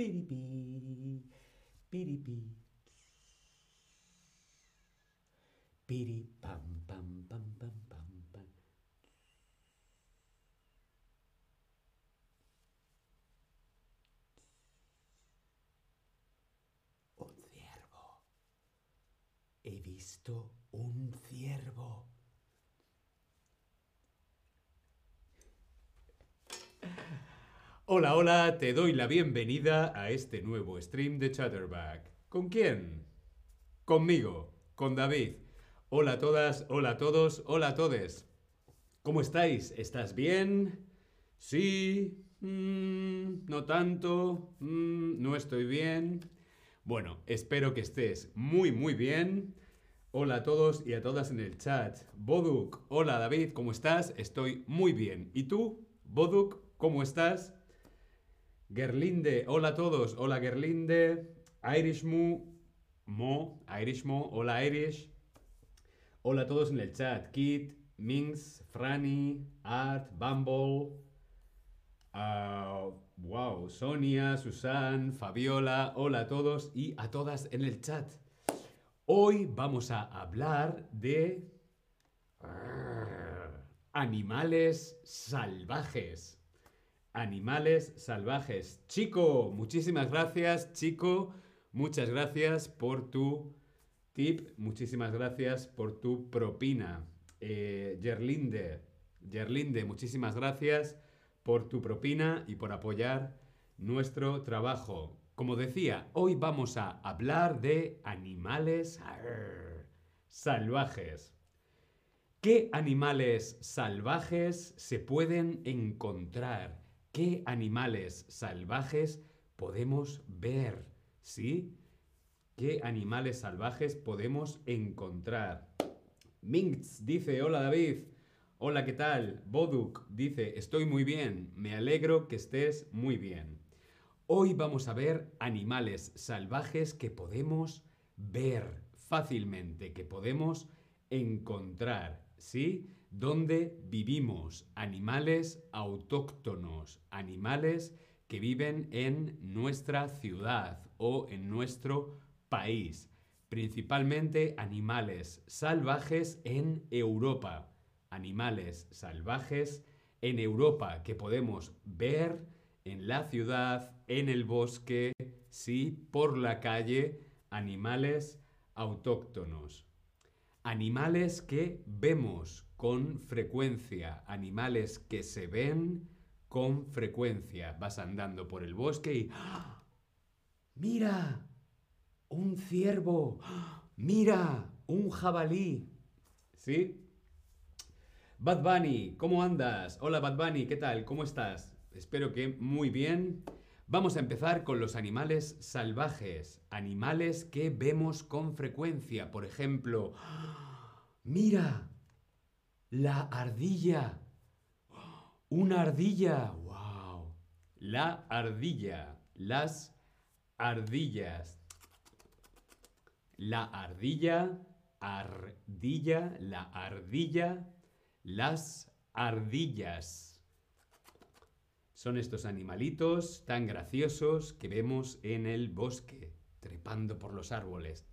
Piripi, piripi. Piri pam pam pam pam pam pam. Un ciervo. He visto un ciervo. Hola, hola, te doy la bienvenida a este nuevo stream de Chatterback. ¿Con quién? Conmigo, con David. Hola a todas, hola a todos, hola a todes. ¿Cómo estáis? ¿Estás bien? Sí, mm, no tanto, mm, no estoy bien. Bueno, espero que estés muy, muy bien. Hola a todos y a todas en el chat. Boduk, hola David, ¿cómo estás? Estoy muy bien. ¿Y tú, Boduk, cómo estás? Gerlinde, hola a todos, hola Gerlinde. Irishmu, Mo, Irishmo, hola Irish. Hola a todos en el chat. Kit, Minx, Franny, Art, Bumble. ah, wow, Sonia, Susan, Fabiola, hola a todos y a todas en el chat. Hoy vamos a hablar de animales salvajes. Animales salvajes. Chico, muchísimas gracias, chico. Muchas gracias por tu tip. Muchísimas gracias por tu propina. Eh, Gerlinde, Gerlinde, muchísimas gracias por tu propina y por apoyar nuestro trabajo. Como decía, hoy vamos a hablar de animales salvajes. ¿Qué animales salvajes se pueden encontrar? ¿Qué animales salvajes podemos ver? ¿Sí? ¿Qué animales salvajes podemos encontrar? Minx dice, hola David. Hola, ¿qué tal? Boduk dice, estoy muy bien. Me alegro que estés muy bien. Hoy vamos a ver animales salvajes que podemos ver fácilmente, que podemos encontrar, ¿sí? Donde vivimos animales autóctonos, animales que viven en nuestra ciudad o en nuestro país, principalmente animales salvajes en Europa, animales salvajes en Europa que podemos ver en la ciudad, en el bosque, sí, por la calle, animales autóctonos. Animales que vemos con frecuencia, animales que se ven con frecuencia. Vas andando por el bosque y... ¡Ah! ¡Mira! Un ciervo. ¡Ah! ¡Mira! Un jabalí. ¿Sí? Bad Bunny, ¿cómo andas? Hola Bad Bunny, ¿qué tal? ¿Cómo estás? Espero que muy bien. Vamos a empezar con los animales salvajes, animales que vemos con frecuencia. Por ejemplo, mira, la ardilla. Una ardilla. ¡Wow! La ardilla. Las ardillas. La ardilla, ardilla, la ardilla, las ardillas. Son estos animalitos tan graciosos que vemos en el bosque, trepando por los árboles,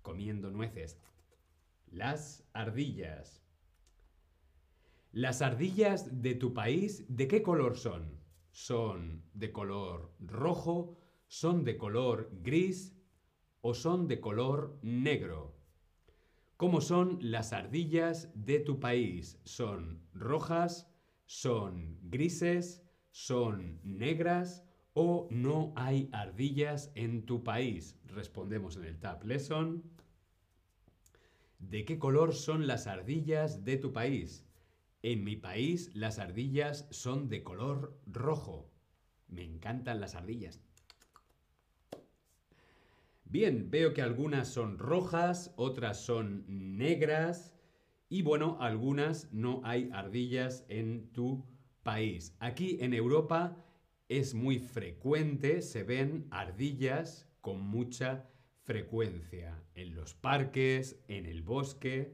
comiendo nueces. Las ardillas. Las ardillas de tu país, ¿de qué color son? ¿Son de color rojo? ¿Son de color gris? ¿O son de color negro? ¿Cómo son las ardillas de tu país? ¿Son rojas? ¿Son grises? ¿Son negras? ¿O no hay ardillas en tu país? Respondemos en el Tab Lesson. ¿De qué color son las ardillas de tu país? En mi país las ardillas son de color rojo. Me encantan las ardillas. Bien, veo que algunas son rojas, otras son negras y bueno, algunas no hay ardillas en tu país. Aquí en Europa es muy frecuente, se ven ardillas con mucha frecuencia. En los parques, en el bosque,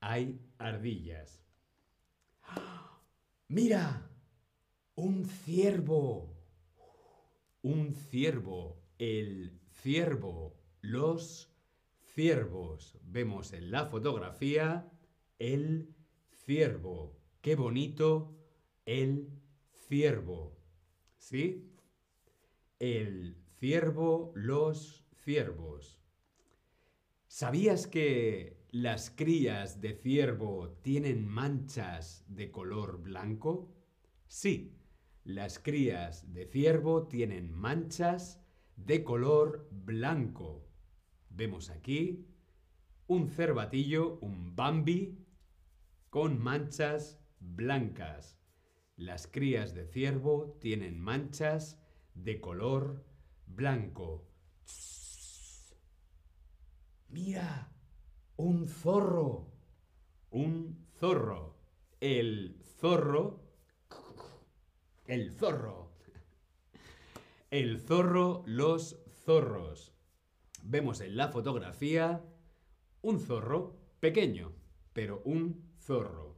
hay ardillas. ¡Mira! ¡Un ciervo! un ciervo, el ciervo, los ciervos. Vemos en la fotografía el ciervo. Qué bonito el ciervo. ¿Sí? El ciervo, los ciervos. ¿Sabías que las crías de ciervo tienen manchas de color blanco? Sí, las crías de ciervo tienen manchas de color blanco. Vemos aquí un cervatillo, un Bambi, con manchas blancas. Las crías de ciervo tienen manchas de color blanco. Mira, un zorro. Un zorro. El zorro. El zorro. El zorro, los zorros. Vemos en la fotografía un zorro pequeño, pero un zorro.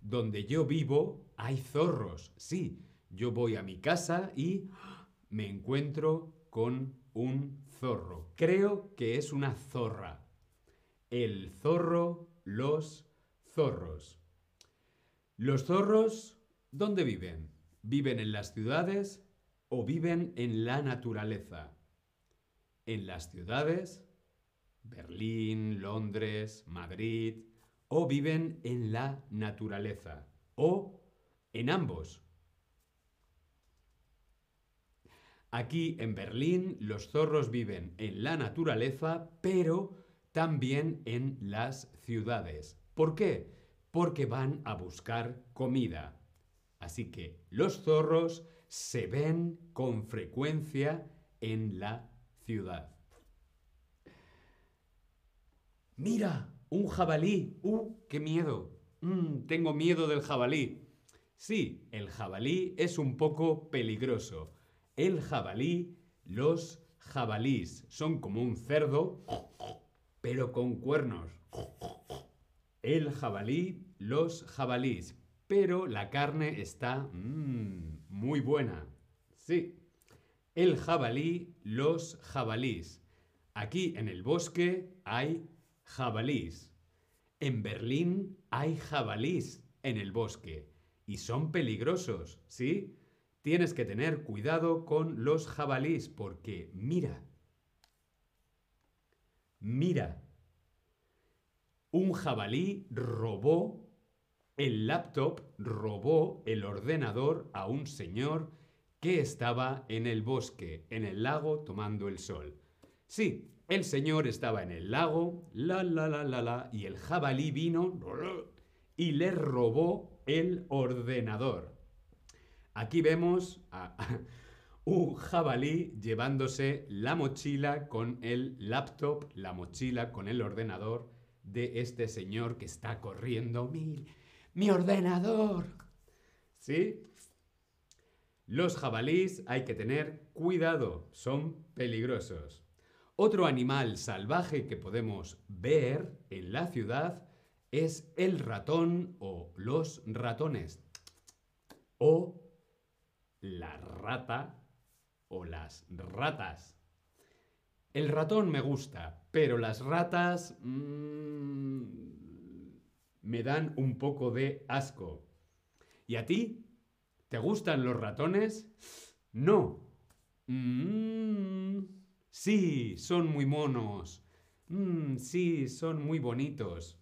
Donde yo vivo hay zorros, sí. Yo voy a mi casa y me encuentro con un zorro. Creo que es una zorra. El zorro, los zorros. ¿Los zorros dónde viven? ¿Viven en las ciudades o viven en la naturaleza? En las ciudades, Berlín, Londres, Madrid, o viven en la naturaleza, o en ambos. Aquí en Berlín los zorros viven en la naturaleza, pero también en las ciudades. ¿Por qué? Porque van a buscar comida. Así que los zorros se ven con frecuencia en la ciudad. Mira, un jabalí. ¡Uh, qué miedo! Mm, tengo miedo del jabalí. Sí, el jabalí es un poco peligroso. El jabalí, los jabalís, son como un cerdo, pero con cuernos. El jabalí, los jabalís, pero la carne está mmm, muy buena. Sí. El jabalí, los jabalís. Aquí en el bosque hay jabalís. En Berlín hay jabalís en el bosque y son peligrosos, ¿sí? Tienes que tener cuidado con los jabalís porque mira, mira, un jabalí robó el laptop, robó el ordenador a un señor que estaba en el bosque, en el lago, tomando el sol. Sí, el señor estaba en el lago, la, la, la, la, la, y el jabalí vino y le robó el ordenador. Aquí vemos a un jabalí llevándose la mochila con el laptop, la mochila con el ordenador de este señor que está corriendo. ¡Mi, mi ordenador! ¿Sí? Los jabalís hay que tener cuidado, son peligrosos. Otro animal salvaje que podemos ver en la ciudad es el ratón o los ratones o la rata o las ratas. El ratón me gusta, pero las ratas mmm, me dan un poco de asco. ¿Y a ti? ¿Te gustan los ratones? No. Mmm Sí, son muy monos. Mm, sí, son muy bonitos.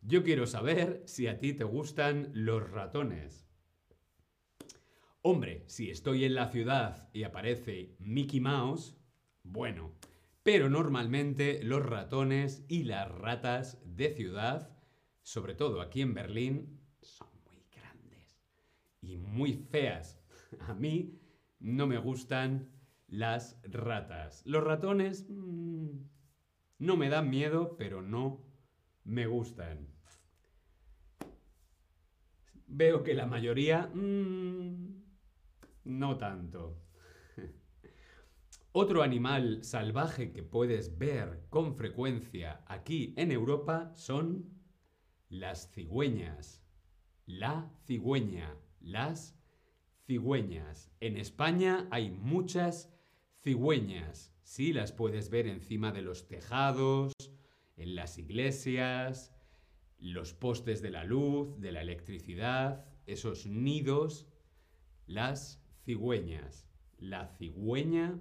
Yo quiero saber si a ti te gustan los ratones. Hombre, si estoy en la ciudad y aparece Mickey Mouse, bueno, pero normalmente los ratones y las ratas de ciudad, sobre todo aquí en Berlín, son muy grandes y muy feas. A mí no me gustan las ratas. Los ratones mm, no me dan miedo, pero no me gustan. Veo que la mayoría mm, no tanto. Otro animal salvaje que puedes ver con frecuencia aquí en Europa son las cigüeñas. La cigüeña, las cigüeñas. En España hay muchas cigüeñas. Sí, las puedes ver encima de los tejados, en las iglesias, los postes de la luz, de la electricidad, esos nidos, las cigüeñas. La cigüeña,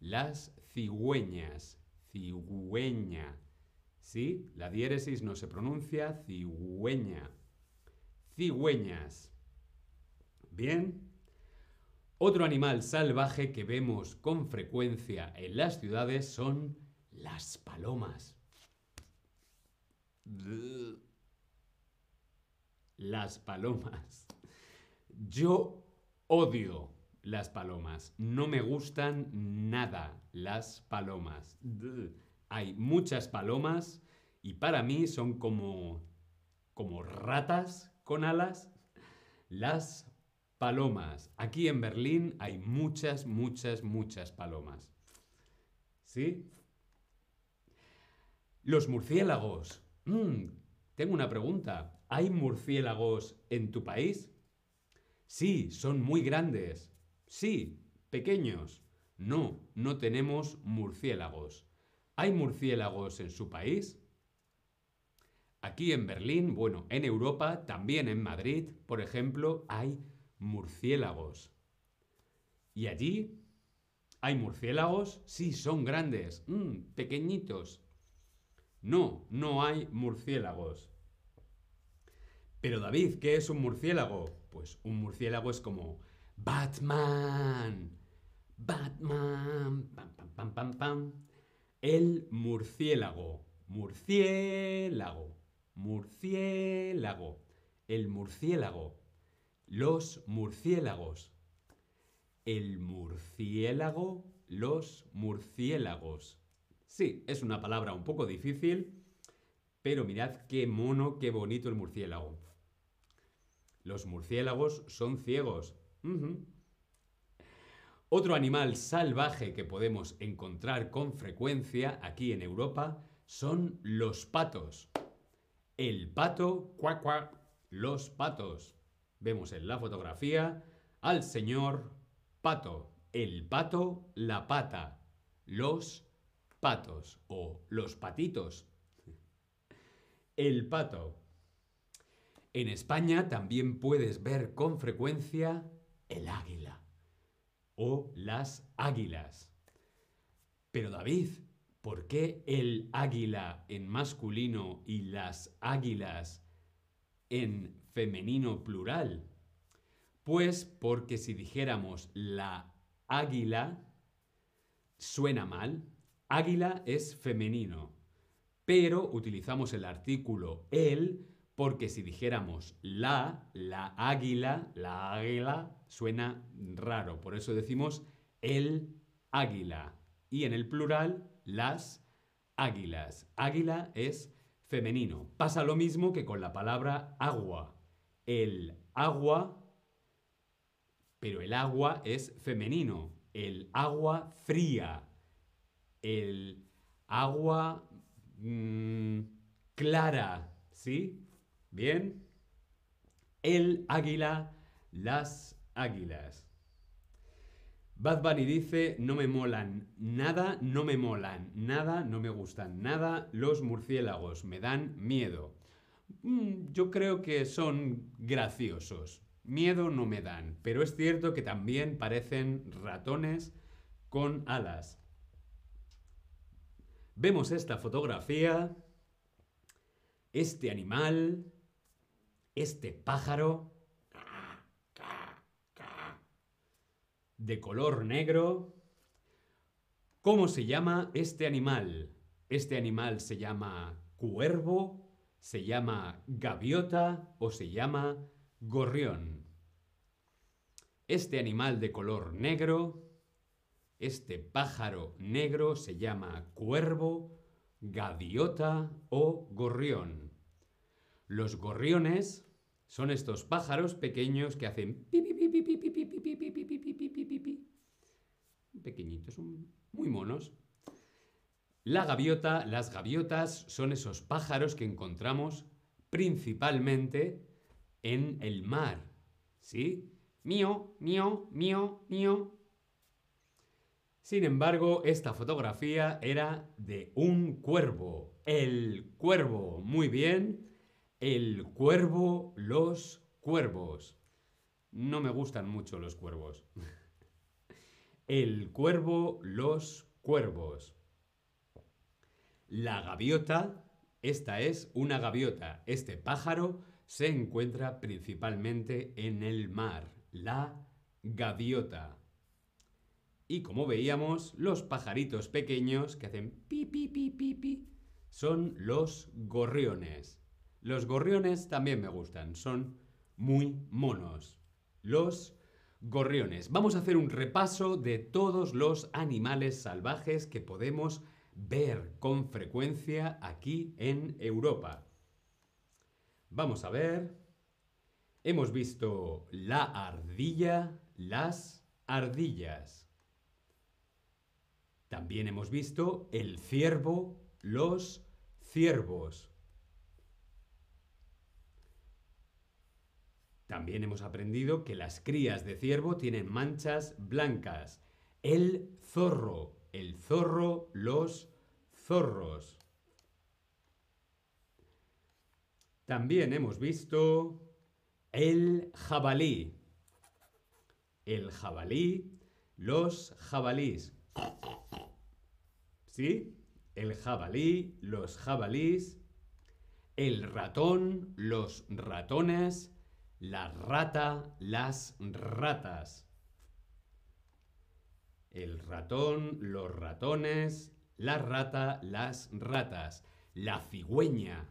las cigüeñas, cigüeña. ¿Sí? La diéresis no se pronuncia cigüeña. Cigüeñas. Bien. Otro animal salvaje que vemos con frecuencia en las ciudades son las palomas. Las palomas. Yo odio las palomas. No me gustan nada las palomas. Hay muchas palomas y para mí son como como ratas con alas. Las palomas. Aquí en Berlín hay muchas, muchas, muchas palomas. ¿Sí? Los murciélagos. Mm, tengo una pregunta. ¿Hay murciélagos en tu país? Sí, son muy grandes. Sí, pequeños. No, no tenemos murciélagos. ¿Hay murciélagos en su país? Aquí en Berlín, bueno, en Europa, también en Madrid, por ejemplo, hay murciélagos. ¿Y allí? ¿Hay murciélagos? Sí, son grandes, mm, pequeñitos. No, no hay murciélagos. Pero David, ¿qué es un murciélago? Pues un murciélago es como Batman. Batman. Pam, pam, pam, pam, pam. El murciélago. Murciélago. Murciélago. El murciélago. Los murciélagos. El murciélago. Los murciélagos. Sí, es una palabra un poco difícil, pero mirad qué mono, qué bonito el murciélago. Los murciélagos son ciegos. Otro animal salvaje que podemos encontrar con frecuencia aquí en Europa son los patos. El pato, cuac, cuac, los patos. Vemos en la fotografía al señor pato. El pato, la pata. Los patos o los patitos. El pato. En España también puedes ver con frecuencia el águila o las águilas. Pero David, ¿por qué el águila en masculino y las águilas en femenino plural? Pues porque si dijéramos la águila, suena mal, Águila es femenino, pero utilizamos el artículo el porque si dijéramos la, la águila, la águila, suena raro. Por eso decimos el águila. Y en el plural, las águilas. Águila es femenino. Pasa lo mismo que con la palabra agua. El agua, pero el agua es femenino. El agua fría el agua mm, clara, ¿sí? Bien. El águila, las águilas. Bad Bunny dice, no me molan nada, no me molan nada, no me gustan nada los murciélagos, me dan miedo. Mm, yo creo que son graciosos. Miedo no me dan, pero es cierto que también parecen ratones con alas. Vemos esta fotografía, este animal, este pájaro de color negro. ¿Cómo se llama este animal? Este animal se llama cuervo, se llama gaviota o se llama gorrión. Este animal de color negro este pájaro negro se llama cuervo, gaviota o gorrión. Los gorriones son estos pájaros pequeños que hacen pequeñitos, muy monos. La gaviota, las gaviotas son esos pájaros que encontramos principalmente en el mar, ¿sí? Mío, mío, mío, mío. Sin embargo, esta fotografía era de un cuervo. El cuervo. Muy bien. El cuervo, los cuervos. No me gustan mucho los cuervos. El cuervo, los cuervos. La gaviota, esta es una gaviota. Este pájaro se encuentra principalmente en el mar. La gaviota. Y como veíamos, los pajaritos pequeños que hacen pi pi pi pi pi son los gorriones. Los gorriones también me gustan, son muy monos. Los gorriones. Vamos a hacer un repaso de todos los animales salvajes que podemos ver con frecuencia aquí en Europa. Vamos a ver. Hemos visto la ardilla, las ardillas. También hemos visto el ciervo, los ciervos. También hemos aprendido que las crías de ciervo tienen manchas blancas. El zorro, el zorro, los zorros. También hemos visto el jabalí. El jabalí, los jabalís. ¿Sí? El jabalí, los jabalís. El ratón, los ratones la rata, las ratas. El ratón, los ratones, la rata, las ratas. La cigüeña,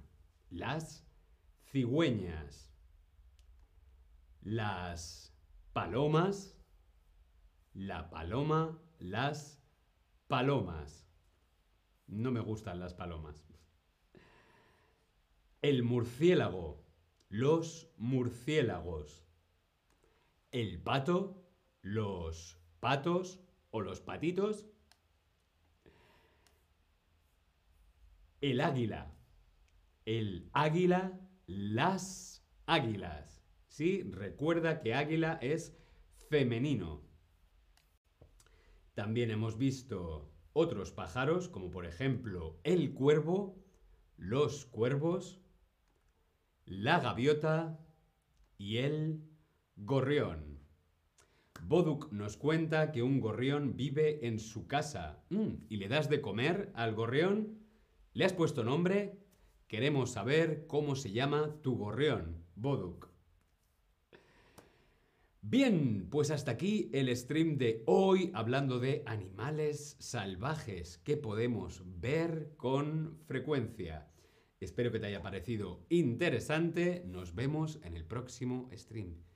las cigüeñas. Las palomas, la paloma, las palomas. No me gustan las palomas. El murciélago, los murciélagos. El pato, los patos o los patitos. El águila, el águila, las águilas. ¿Sí? Recuerda que águila es femenino. También hemos visto otros pájaros, como por ejemplo el cuervo, los cuervos, la gaviota y el gorrión. Boduk nos cuenta que un gorrión vive en su casa. Mm, ¿Y le das de comer al gorrión? ¿Le has puesto nombre? Queremos saber cómo se llama tu gorrión, Boduk. Bien, pues hasta aquí el stream de hoy hablando de animales salvajes que podemos ver con frecuencia. Espero que te haya parecido interesante. Nos vemos en el próximo stream.